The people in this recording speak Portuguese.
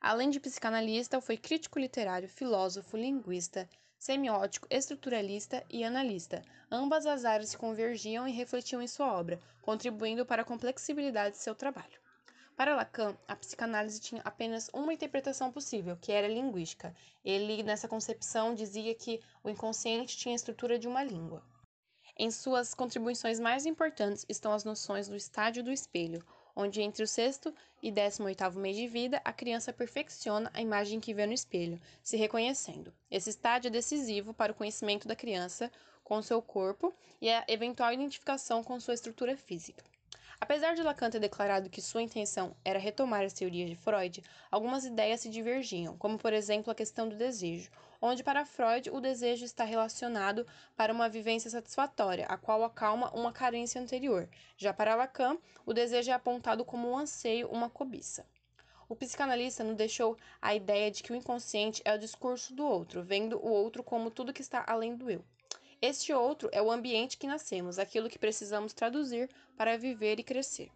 Além de psicanalista, foi crítico literário, filósofo, linguista, semiótico, estruturalista e analista. Ambas as áreas se convergiam e refletiam em sua obra, contribuindo para a complexibilidade de seu trabalho. Para Lacan, a psicanálise tinha apenas uma interpretação possível, que era linguística. Ele, nessa concepção, dizia que o inconsciente tinha a estrutura de uma língua. Em suas contribuições mais importantes estão as noções do estádio do espelho, onde entre o sexto e décimo oitavo mês de vida, a criança perfecciona a imagem que vê no espelho, se reconhecendo. Esse estágio é decisivo para o conhecimento da criança com seu corpo e a eventual identificação com sua estrutura física. Apesar de Lacan ter declarado que sua intenção era retomar as teorias de Freud, algumas ideias se divergiam, como por exemplo a questão do desejo, onde para Freud o desejo está relacionado para uma vivência satisfatória, a qual acalma uma carência anterior. Já para Lacan, o desejo é apontado como um anseio, uma cobiça. O psicanalista nos deixou a ideia de que o inconsciente é o discurso do outro, vendo o outro como tudo que está além do eu. Este outro é o ambiente que nascemos, aquilo que precisamos traduzir para viver e crescer.